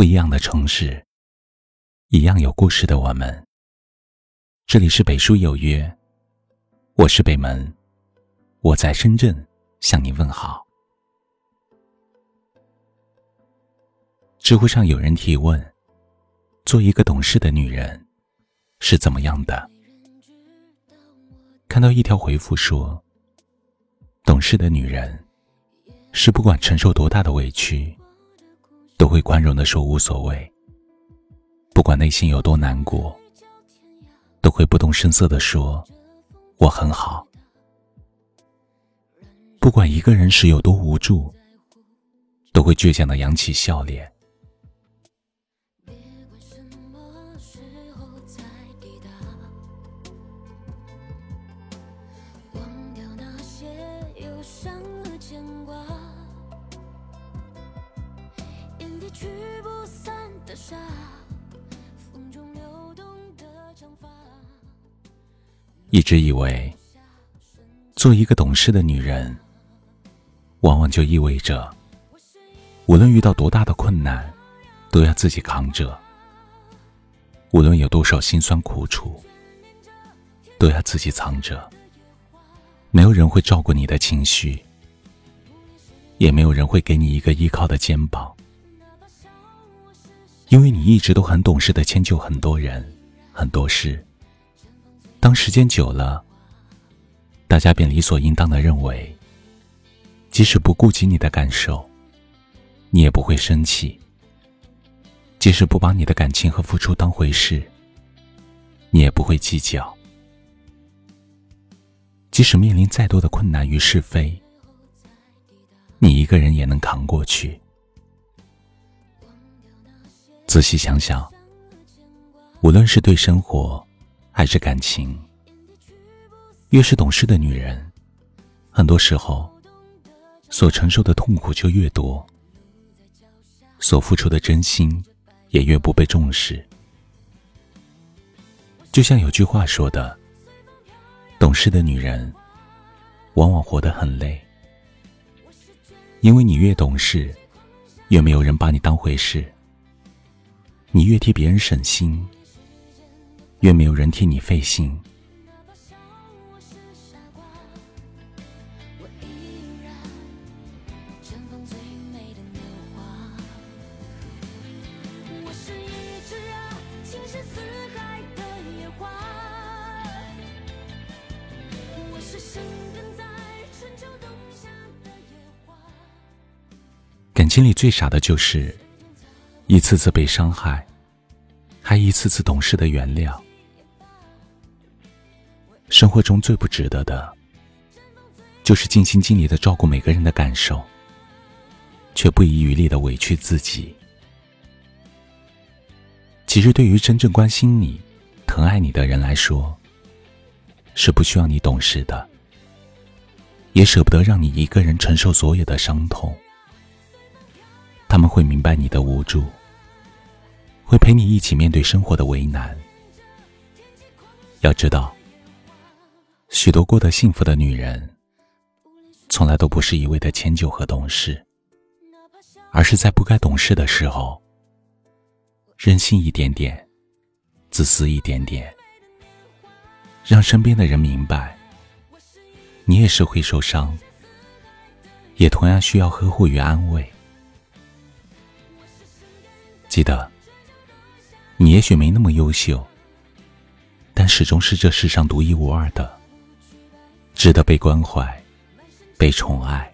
不一样的城市，一样有故事的我们。这里是北书有约，我是北门，我在深圳向你问好。知乎上有人提问：做一个懂事的女人是怎么样的？看到一条回复说：懂事的女人是不管承受多大的委屈。都会宽容的说无所谓，不管内心有多难过，都会不动声色的说我很好。不管一个人时有多无助，都会倔强的扬起笑脸。去不散的沙一直以为，做一个懂事的女人，往往就意味着，无论遇到多大的困难，都要自己扛着；无论有多少辛酸苦楚，都要自己藏着。没有人会照顾你的情绪，也没有人会给你一个依靠的肩膀，因为你一直都很懂事的迁就很多人，很多事。当时间久了，大家便理所应当的认为，即使不顾及你的感受，你也不会生气；即使不把你的感情和付出当回事，你也不会计较；即使面临再多的困难与是非，你一个人也能扛过去。仔细想想，无论是对生活，还是感情，越是懂事的女人，很多时候所承受的痛苦就越多，所付出的真心也越不被重视。就像有句话说的：“懂事的女人，往往活得很累，因为你越懂事，越没有人把你当回事，你越替别人省心。”越没有人替你费心。感情里最傻的就是一次次被伤害，还一次次懂事的原谅。生活中最不值得的，就是尽心尽力的照顾每个人的感受，却不遗余力的委屈自己。其实，对于真正关心你、疼爱你的人来说，是不需要你懂事的，也舍不得让你一个人承受所有的伤痛。他们会明白你的无助，会陪你一起面对生活的为难。要知道。许多过得幸福的女人，从来都不是一味的迁就和懂事，而是在不该懂事的时候，任性一点点，自私一点点，让身边的人明白，你也是会受伤，也同样需要呵护与安慰。记得，你也许没那么优秀，但始终是这世上独一无二的。值得被关怀、被宠爱，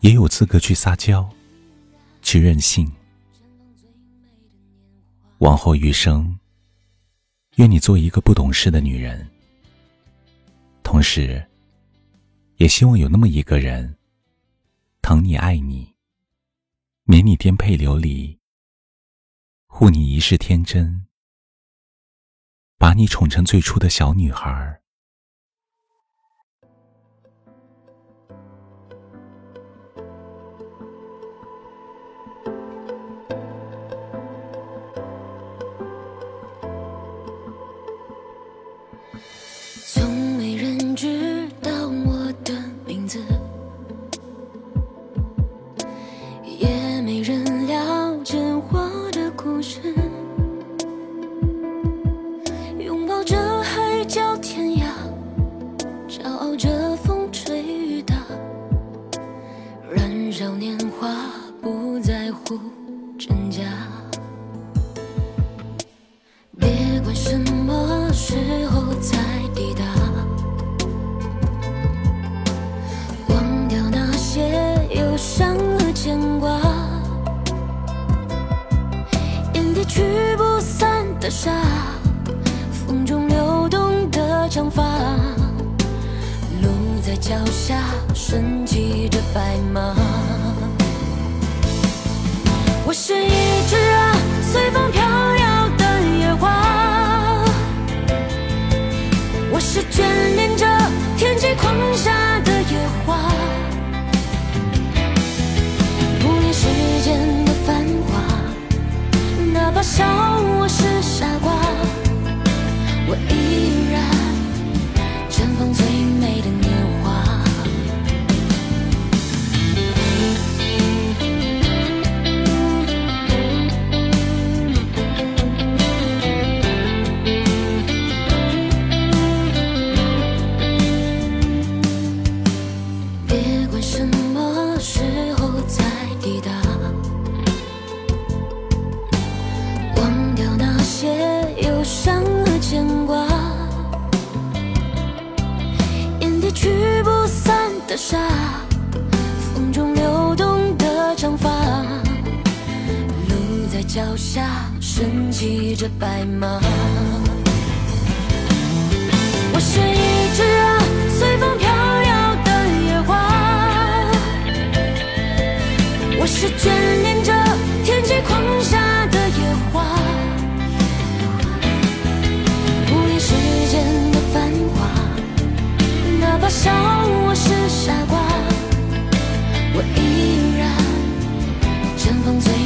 也有资格去撒娇、去任性。往后余生，愿你做一个不懂事的女人。同时，也希望有那么一个人，疼你、爱你，免你颠沛流离，护你一世天真，把你宠成最初的小女孩少年华不在乎真假。别管什么时候才抵达，忘掉那些忧伤和牵挂，眼底驱不散的沙，风中流动的长发。脚下，顺骑着白马。我是一只啊，随风飘沙，风中流动的长发，路在脚下，身骑着白马。我是一只啊，随风飘摇的野花。我是眷恋着天际狂沙笑我是傻瓜，我依然绽放最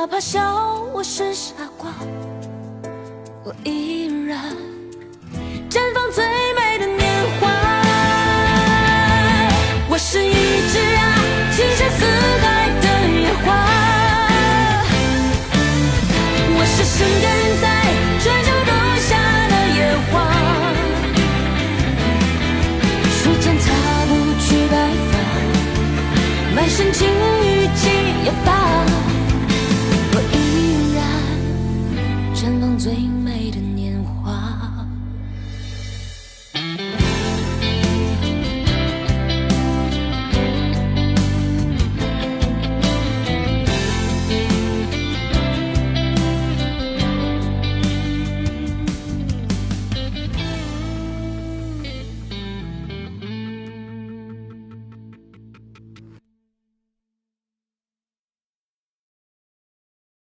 哪怕笑我是傻瓜，我依然绽放最美的年华。我是一只啊，情深似海的野花。我是生根在春秋冬夏的野花，时间擦不去白发，满身情最。